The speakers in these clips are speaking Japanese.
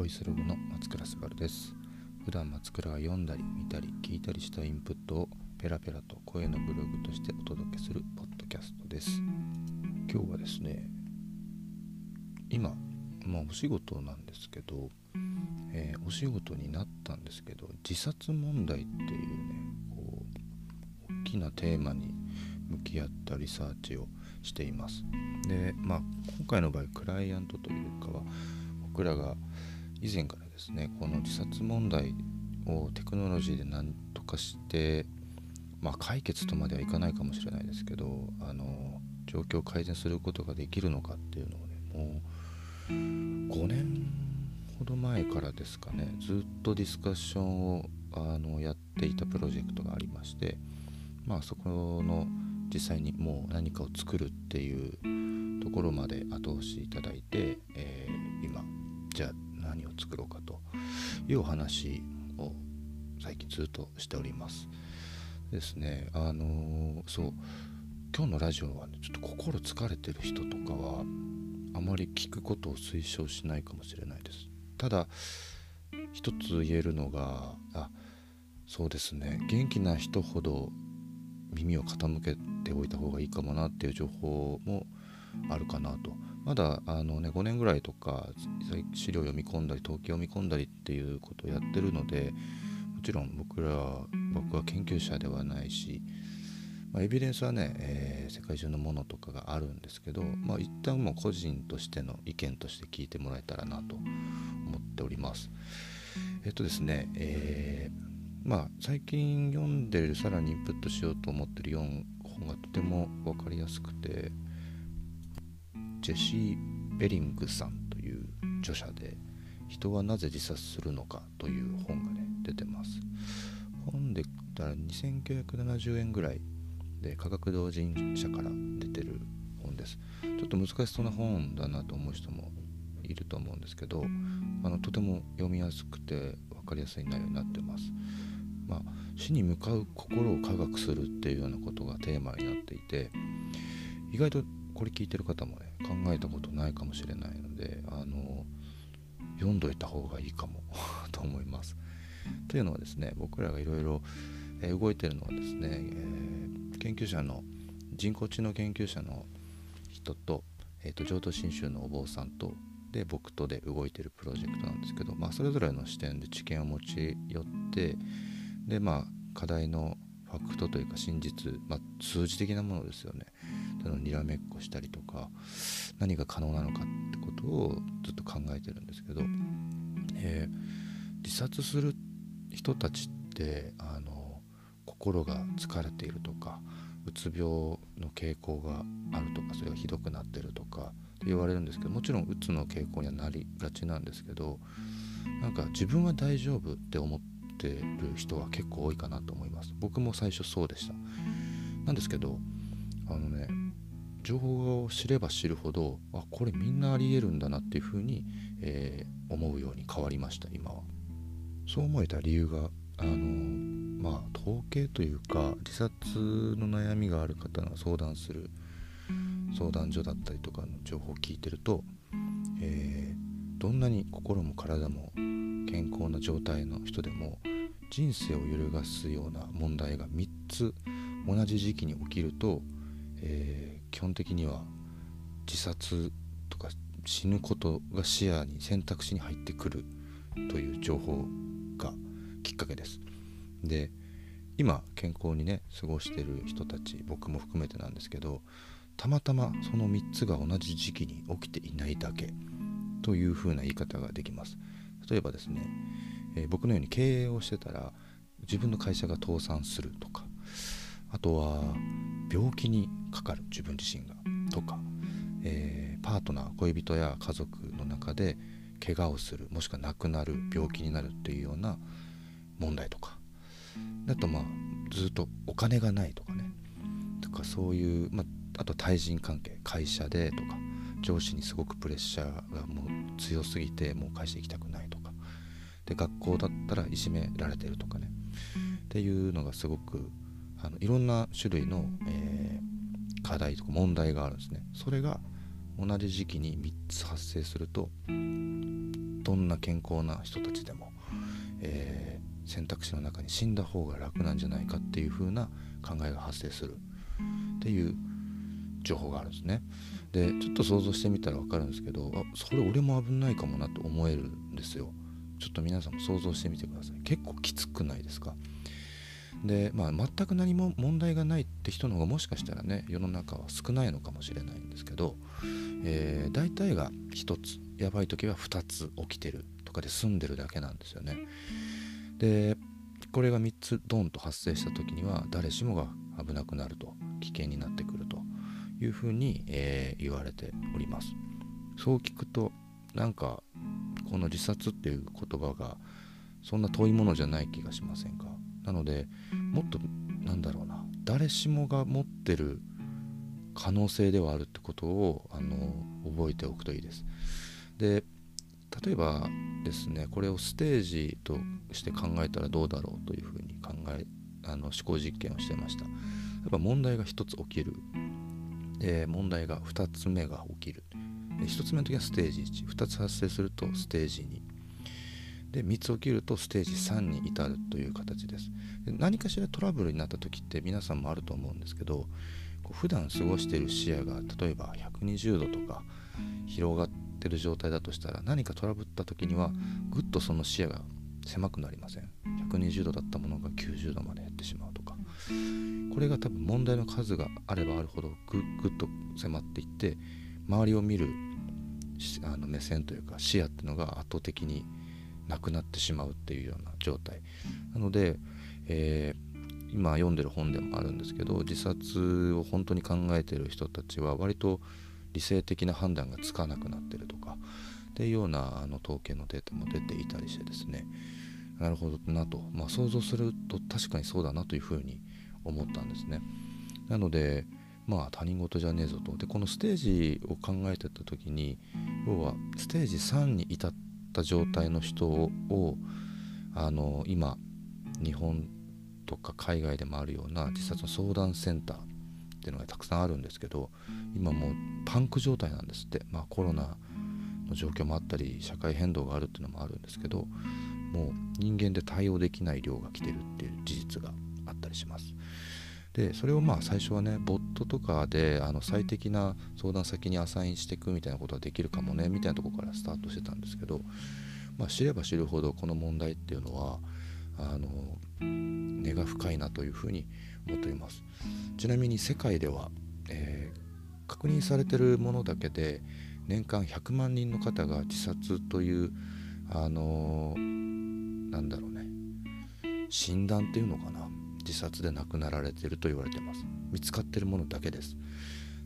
ボイスログの松倉すばるです。普段松倉が読んだり見たり聞いたりしたインプットをペラペラと声のブログとしてお届けするポッドキャストです。今日はですね今まあお仕事なんですけど、えー、お仕事になったんですけど自殺問題っていうねこう大きなテーマに向き合ったリサーチをしています。でまあ今回の場合クライアントというかは僕らが以前からですねこの自殺問題をテクノロジーで何とかしてまあ解決とまではいかないかもしれないですけどあの状況を改善することができるのかっていうのをねもう5年ほど前からですかねずっとディスカッションをあのやっていたプロジェクトがありましてまあそこの実際にもう何かを作るっていうところまで後押しいただいて、えー、今じゃあ何を作ろうかというお話を最近ずっとしております。ですね。あのー、そう。今日のラジオはねちょっと心疲れてる人とかはあまり聞くことを推奨しないかもしれないです。ただ一つ言えるのがあそうですね。元気な人ほど耳を傾けておいた方がいいかもなっていう情報もあるかなとまだあの、ね、5年ぐらいとか資料読み込んだり統計読み込んだりっていうことをやってるのでもちろん僕ら僕は研究者ではないし、まあ、エビデンスはね、えー、世界中のものとかがあるんですけど、まあ、一旦もう個人としての意見として聞いてもらえたらなと思っております。えっとですね、えーまあ最近読んでるさらにインプットしようと思ってる4本がとても分かりやすくてェシー・ベリングさんという著者で「人はなぜ自殺するのか」という本がね出てます。本で言ったら2970円ぐらいで科学同人社から出てる本です。ちょっと難しそうな本だなと思う人もいると思うんですけどあのとても読みやすくて分かりやすい内容になってます。まあ、死に向かう心を科学するっていうようなことがテーマになっていて意外とこれ聞いてる方もね考えたことないかもしれないのであの読んどいた方がいいかも と思います。というのはですね僕らがいろいろ動いてるのはですね、えー、研究者の人工知能研究者の人と,、えーと、浄土真宗のお坊さんとで僕とで動いてるプロジェクトなんですけど、まあ、それぞれの視点で知見を持ち寄ってでまあ課題のファクトというか真実、まあ、数字的なものですよねのにらめっこしたりとか何が可能なのかってことをずっと考えてるんですけど、えー、自殺する人たちってあの心が疲れているとかうつ病の傾向があるとかそれがひどくなってるとかって言われるんですけどもちろんうつの傾向にはなりがちなんですけどなんか自分は大丈夫って思っててる人は結構多いかなと思います。僕も最初そうでした。なんですけどあのね情報を知れば知るほどあこれみんなありえるんだなっていうふうに、えー、思うように変わりました今は。そう思えた理由があのまあ統計というか自殺の悩みがある方が相談する相談所だったりとかの情報を聞いてると、えー、どんなに心も体も健康な状態の人でも人生を揺るがすような問題が3つ同じ時期に起きると、えー、基本的には自殺とか死ぬことが視野に選択肢に入ってくるという情報がきっかけです。で今健康にね過ごしてる人たち僕も含めてなんですけどたまたまその3つが同じ時期に起きていないだけというふうな言い方ができます。例えばですねえー、僕のように経営をしてたら自分の会社が倒産するとかあとは病気にかかる自分自身が。とか、えー、パートナー恋人や家族の中で怪我をするもしくは亡くなる病気になるっていうような問題とか。あとまあずっとお金がないとかね。とかそういう、まあ、あと対人関係会社でとか上司にすごくプレッシャーがもう強すぎてもう会社行きたくないとか。で学校だったらいじめられてるとかね。っていうのがすごくあのいろんな種類の、えー、課題とか問題があるんですねそれが同じ時期に3つ発生するとどんな健康な人たちでも、えー、選択肢の中に死んだ方が楽なんじゃないかっていう風な考えが発生するっていう情報があるんですね。でちょっと想像してみたら分かるんですけどあそれ俺も危ないかもなと思えるんですよ。ちょっと皆さんも想像してみてください。結構きつくないですか？で、まあ、全く何も問題がないって人の方がもしかしたらね世の中は少ないのかもしれないんですけど、えー、大体が1つやばい時は2つ起きてるとかで済んでるだけなんですよね。でこれが3つドンと発生した時には誰しもが危なくなると危険になってくるというふうに、えー、言われております。そう聞くとなんかこの自殺っていう言葉がそんな遠いものじゃない気がしませんか？なのでもっとなんだろうな誰しもが持ってる可能性ではあるってことをあの覚えておくといいです。で例えばですねこれをステージとして考えたらどうだろうというふうに考えあの思考実験をしてました。やっぱ問題が1つ起きる。で問題が2つ目が起きる。で1つ目の時はステージ12つ発生するとステージ2で3つ起きるとステージ3に至るという形です。で何かしらトラブルになった時って皆さんもあると思うんですけどこう普段過ごしている視野が例えば120度とか広がってる状態だとしたら何かトラブった時にはぐっとその視野が狭くなりません。120度だったものが90度まで減ってしまうとか。これが多分問題の数があればあるほどぐぐっと迫っていって周りを見るあの目線というか視野っていうのが圧倒的になくなってしまうっていうような状態。なので、えー、今読んでる本でもあるんですけど自殺を本当に考えてる人たちは割と理性的な判断がつかなくなってるとかっていうようなあの統計のデータも出ていたりしてですね。なるほどなと、まあ、想像すると確かにそうだなというふうに思ったんですね。なのでまあ他人事じゃねえぞと。でこのステージを考えてた時に要はステージ3に至っった状態の人をあの今日本とか海外でもあるような自殺の相談センターっていうのがたくさんあるんですけど今もうパンク状態なんですって、まあ、コロナの状況もあったり社会変動があるっていうのもあるんですけどもう人間で対応できない量が来てるっていう事実があったりします。でそれをまあ最初はねボットとかであの最適な相談先にアサインしていくみたいなことはできるかもねみたいなとこからスタートしてたんですけど、まあ、知れば知るほどこの問題っていうのはあの根が深いなというふうに思っています。ちなみに世界では、えー、確認されてるものだけで年間100万人の方が自殺というあのなんだろうね診断っていうのかな。自殺で亡くなられてると言われてます。見つかってるものだけです。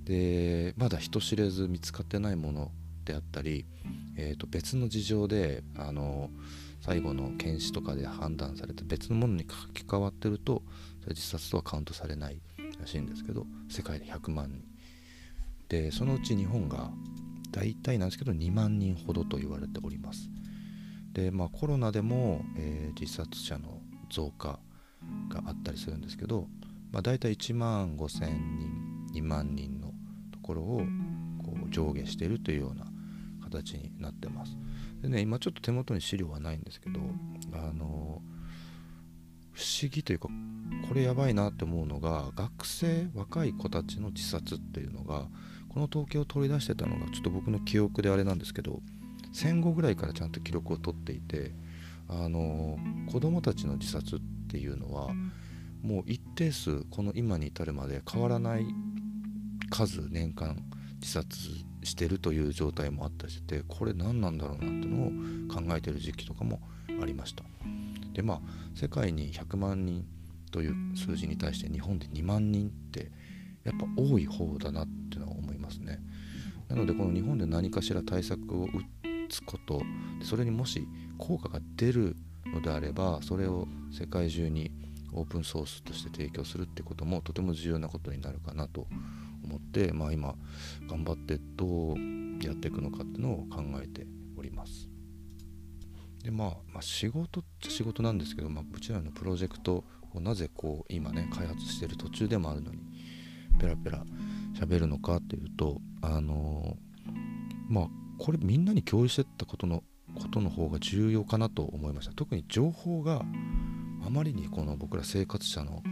でまだ人知れず見つかってないものであったり、えー、と別の事情であの最後の検視とかで判断されて別のものに書き換わってるとそれ自殺とはカウントされないらしいんですけど世界で100万人。でそのうち日本が大体なんですけど2万人ほどと言われております。でまあコロナでも、えー、自殺者の増加があったりするんですけど、まあ、大体1万5,000人2万人のところをこう上下しているというような形になってます。でね今ちょっと手元に資料はないんですけどあの不思議というかこれやばいなって思うのが学生若い子たちの自殺っていうのがこの統計を取り出してたのがちょっと僕の記憶であれなんですけど戦後ぐらいからちゃんと記録を取っていてあの子供たちの自殺っていうのはもう一定数この今に至るまで変わらない数年間自殺してるという状態もあったりしてこれ何なんだろうなっていうのを考えてる時期とかもありました。でまあ世界に100万人という数字に対して日本で2万人ってやっぱ多い方だなっていうのは思いますね。なのでこの日本で何かしら対策を打つことそれにもし効果が出るのであればそれを世界中にオープンソースとして提供するってこともとても重要なことになるかなと思って、まあ、今頑張ってどうやっていくのかっていうのを考えております。でまあ、まあ、仕事っちゃ仕事なんですけど、まあ、うちらのプロジェクトをなぜこう今ね開発してる途中でもあるのにペラペラ喋るのかっていうとあのー、まあこれみんなに共有してったことのことの方が重要かなと思いました。特に情報があまりにこの僕ら生活者の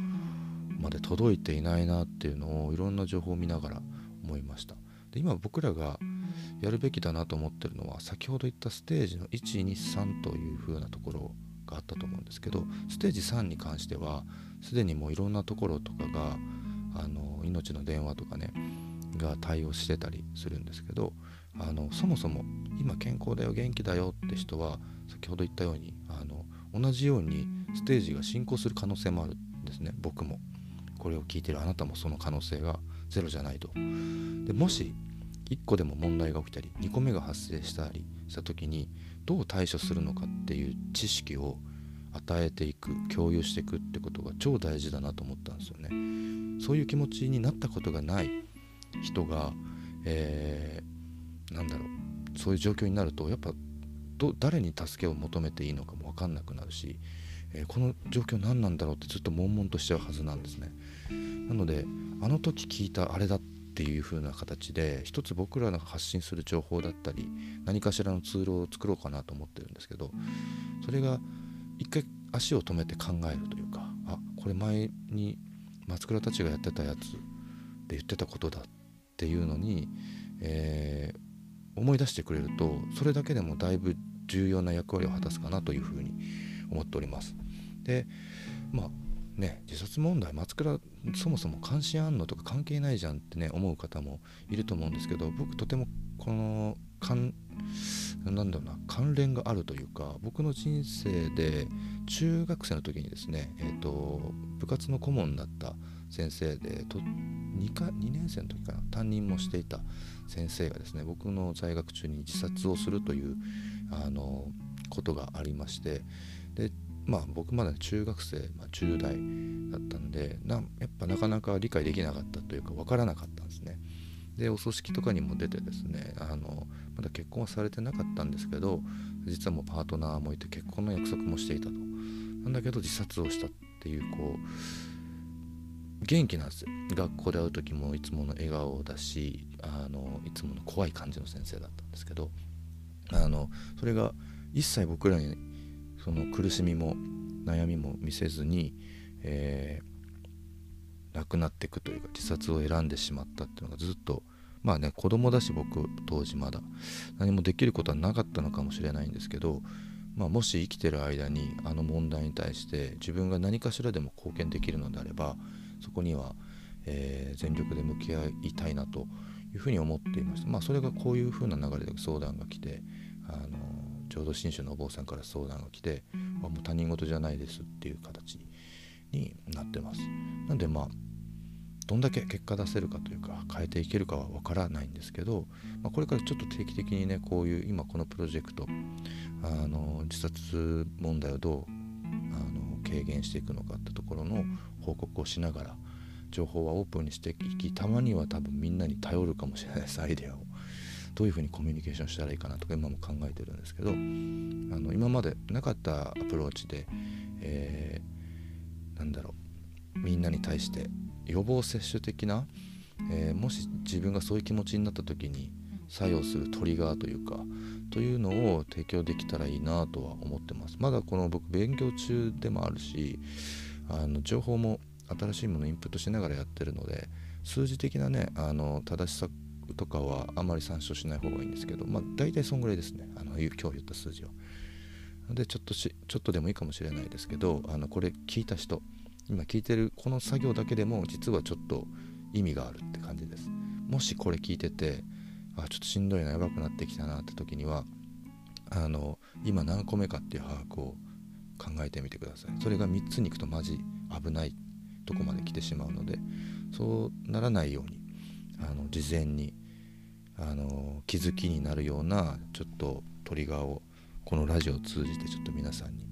まで届いていないなっていうのをいろんな情報を見ながら思いました。で今僕らがやるべきだなと思ってるのは先ほど言ったステージの123という風なところがあったと思うんですけどステージ3に関してはすでにもういろんなところとかがあの命の電話とかねが対応してたりするんですけどあのそもそも今健康だよ元気だよって人は先ほど言ったようにあの同じようにステージが進行する可能性もあるんですね僕も。これを聞いてるあなたもその可能性がゼロじゃないと。でもし1個でも問題が起きたり2個目が発生したりした時にどう対処するのかっていう知識を与えていく共有していくってことが超大事だなと思ったんですよね。そういう気持ちになったことがない人が、えー、なんだろう。そういう状況になるとやっぱど誰に助けを求めていいのかも分かんなくなるし、えー、この状況何なんだろうってずっと悶々としちゃうはずなんですね。なのであの時聞いたあれだっていう風な形で一つ僕らが発信する情報だったり何かしらのツールを作ろうかなと思ってるんですけどそれが一回足を止めて考えるというかあこれ前に松倉たちがやってたやつで言ってたことだっていうのに、えー、思い出してくれるとそれだけでもだいぶ重要な役割を果たすかなというふうに思っております。でまあね自殺問題松倉そもそも関心あんのとか関係ないじゃんってね思う方もいると思うんですけど僕とてもこの関なんだろうな関連があるというか僕の人生で中学生の時にですね、えーと、部活の顧問だった先生でと 2, か2年生の時かな。担任もしていた先生がですね僕の在学中に自殺をするというあのことがありまして。でまあ僕まだ中学生、まあ、10代だったんでなやっぱなかなか理解できなかったというか分からなかったんですね。でお葬式とかにも出てですねあのまだ結婚はされてなかったんですけど実はもうパートナーもいて結婚の約束もしていたと。なんだけど自殺をしたっていうこう元気なんですよ。学校で会う時もいつもの笑顔だしあのいつもの怖い感じの先生だったんですけどあのそれが一切僕らにその苦しみも悩みも見せずに、えー、亡くなっていくというか自殺を選んでしまったっていうのがずっとまあね子供だし僕当時まだ何もできることはなかったのかもしれないんですけど、まあ、もし生きてる間にあの問題に対して自分が何かしらでも貢献できるのであればそこには、えー、全力で向き合いたいなというふうに思っていましたまあそれがこういうふうな流れで相談が来てあの浄土真宗のお坊さんから相談が来て、あ、もう他人事じゃないですっていう形になってます。なんでまあどんだけ結果出せるかというか変えていけるかはわからないんですけど、まあ、これからちょっと定期的にねこういう今このプロジェクトあの自殺問題をどうあの軽減していくのかってところの報告をしながら情報はオープンにしていきたまには多分みんなに頼るかもしれないですアイデアを。どういうふうにコミュニケーションしたらいいかなとか今も考えてるんですけどあの今までなかったアプローチで、えー、なんだろうみんなに対して予防接種的な、えー、もし自分がそういう気持ちになった時に作用するトリガーというかというのを提供できたらいいなとは思ってますまだこの僕勉強中でもあるしあの情報も新しいものをインプットしながらやってるので数字的なねあの正しさとかはあまり参照しない方がいいんですけど、まあ、大体そんぐらいですねあの今日言った数字は。でちょっとしちょっとでもいいかもしれないですけどあのこれ聞いた人今聞いてるこの作業だけでも実はちょっと意味があるって感じです。もしこれ聞いててあちょっとしんどいなやばくなってきたなって時にはあの今何個目かっていう把握を考えてみてください。それが3つに行くとマジ危ないとこまで来てしまうのでそうならないようにあの事前にあの気づきになるようなちょっとトリガーをこのラジオを通じてちょっと皆さんに、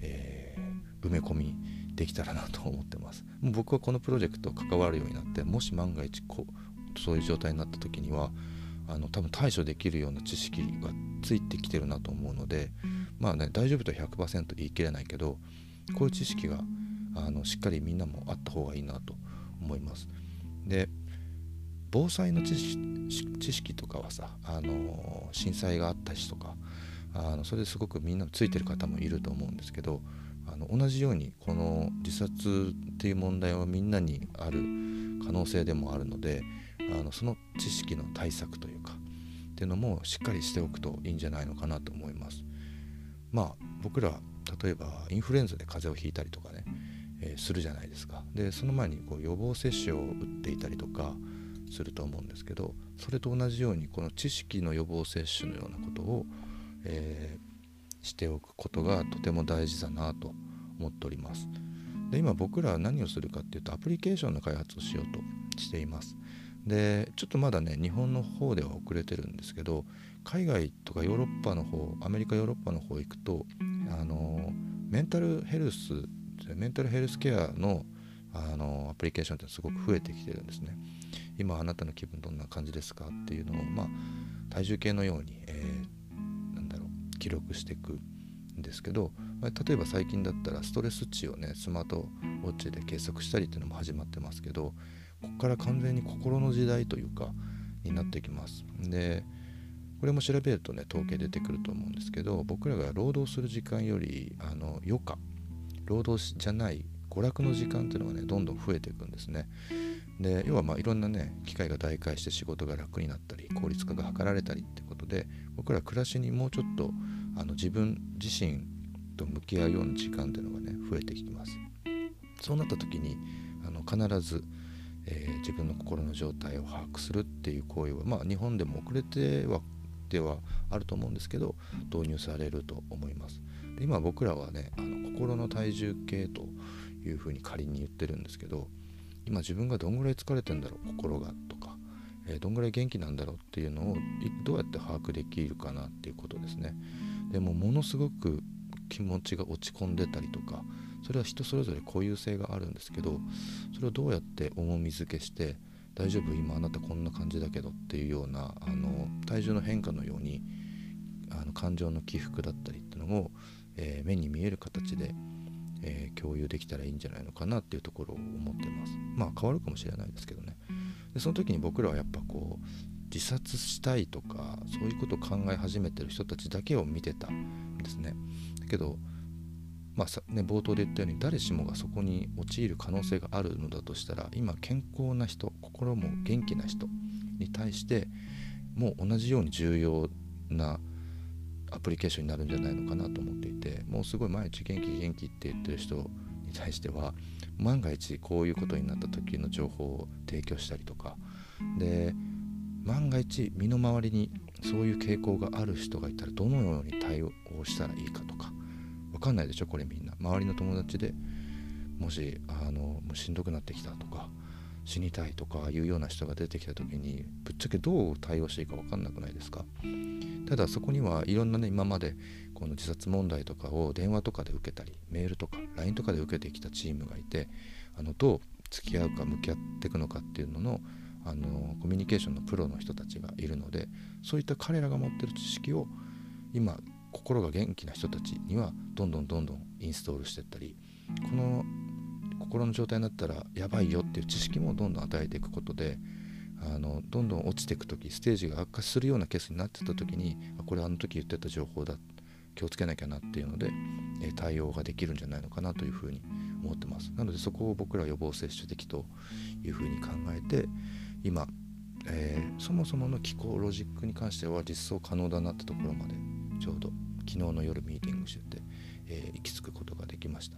えー、埋め込みできたらなと思ってますもう僕はこのプロジェクト関わるようになってもし万が一こうそういう状態になった時にはあの多分対処できるような知識がついてきてるなと思うのでまあね大丈夫とは100%言い切れないけどこういう知識があのしっかりみんなもあった方がいいなと思います。で防災の知識とかはさ、あの震災があったしとかあのそれですごくみんなついてる方もいると思うんですけどあの同じようにこの自殺っていう問題はみんなにある可能性でもあるのであのその知識の対策というかっていうのもしっかりしておくといいんじゃないのかなと思います。まあ僕ら例えばインフルエンザで風邪をひいたりとかね、えー、するじゃないですか。でその前にこう予防接種を打っていたりとかすると思うんですけどそれと同じようにこの知識の予防接種のようなことを、えー、しておくことがとても大事だなと思っております。で今僕らは何をするかっていうとアプリケーションの開発をしようとしています。でちょっとまだね日本の方では遅れてるんですけど海外とかヨーロッパの方アメリカヨーロッパの方行くとあのメンタルヘルスメンタルヘルスケアのあのアプリケーションってすごく増えてきてるんですね。今あなたの気分どんな感じですかっていうのをまあ体重計のように、えー、なんだろう記録していくんですけど、まあ、例えば最近だったらストレス値をねスマートウォッチで計測したりっていうのも始まってますけどここから完全に心の時代というかになってきます。でこれも調べるとね統計出てくると思うんですけど僕らが労働する時間よりあの余暇労働じゃない娯楽の時間っていうのがねどんどん増えていくんですね。で要はまあいろんなね機会が大開して仕事が楽になったり効率化が図られたりってことで僕ら暮らしにもうちょっとあの自分自身と向き合うような時間っていうのがね増えてきます。そうなった時にあの必ず、えー、自分の心の状態を把握するっていう行為はまあ日本でも遅れてはではあると思うんですけど導入されると思います。で今僕らはねあの心の体重計というふうに仮に言ってるんですけど今自分がどんぐらい疲れてんだろう心がとか、えー、どんぐらい元気なんだろうっていうのをどうやって把握できるかなっていうことですね。でもものすごく気持ちが落ち込んでたりとかそれは人それぞれ固有性があるんですけどそれをどうやって重み付けして大丈夫今あなたこんな感じだけどっていうようなあの体重の変化のようにあの感情の起伏だったりっていうのを、えー、目に見える形で、えー、共有できたらいいんじゃないのかなっていうところを思ってます。まあ変わるかもしれないですけどね。でその時に僕らはやっぱこう自殺したいとかそういうことを考え始めてる人たちだけを見てたんですね。だけどまあさね、冒頭で言ったように誰しもがそこに陥る可能性があるのだとしたら今健康な人心も元気な人に対してもう同じように重要なアプリケーションになるんじゃないのかなと思っていてもうすごい毎日元気元気って言ってる人に対しては万が一こういうことになった時の情報を提供したりとかで万が一身の回りにそういう傾向がある人がいたらどのように対応したらいいかとか分かんないでしょこれみんな。周りの友達でもしあのもうしんどくなってきたとか死にたいとかいうような人が出てきた時にぶっちゃけどう対応していいか分かんなくないですか。ただそこにはいろんなね今までこの自殺問題とかを電話とかで受けたりメールとか LINE とかで受けてきたチームがいてあのどう付き合うか向き合っていくのかっていうののあのコミュニケーションのプロの人たちがいるのでそういった彼らが持ってる知識を今心が元気な人たちにはどんどんどんどんインストールしていったりこの心の状態になったらやばいよっていう知識もどんどん与えていくことであのどんどん落ちていく時ステージが悪化するようなケースになってた時にこれあの時言ってた情報だ気をつけなきゃなっていうので、え対応ができるんじゃないのかなというふうに思ってます。なのでそこを僕ら予防接種的というふうに考えて今、えー、そもそもの気候ロジックに関しては実装可能だなってところまでちょうど昨日の夜ミーティングしてて、えー、行き着くことができました。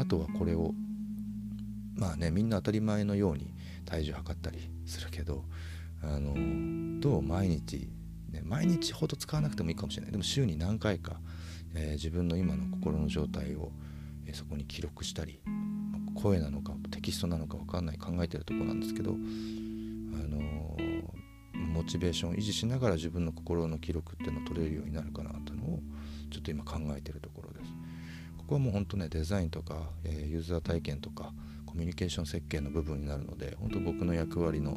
あとはこれをまあねみんな当たり前のように体重測ったりするけどあのどう毎日、ね、毎日ほど使わなくてもいいかもしれない。でも週に何回か、えー、自分の今の心の状態を、えー、そこに記録したり声なのかテキストなのか分かんない考えてるとこなんですけど、あのモチベーションを維持しながら自分の心の記録っていうのを取れるようになるかなというのをちょっと今考えてるところです。ここはもう本当ねデザインとか、え、ユーザー体験とかコミュニケーション設計の部分になるので本当僕の役割の、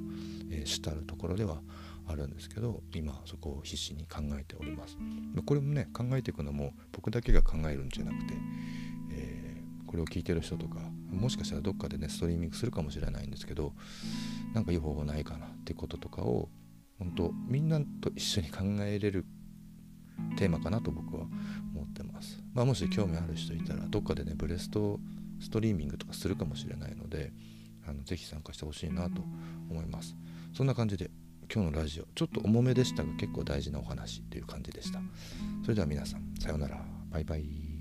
え、主たるところではあるんですけど今そこを必死に考えておりますこれもね考えていくのも僕だけが考えるんじゃなくて、えー、これを聞いてる人とかもしかしたらどっかでねストリーミングするかもしれないんですけどなんかいい方法ないかなってこととかを本当みんなと一緒に考えれるテーマかなと僕は思ってます。まあ、もし興味ある人いたらどっかでねブレストストリーミングとかするかもしれないのであのぜひ参加してほしいなと思います。そんな感じで今日のラジオちょっと重めでしたが結構大事なお話という感じでした。それでは皆さんさようならバイバイ。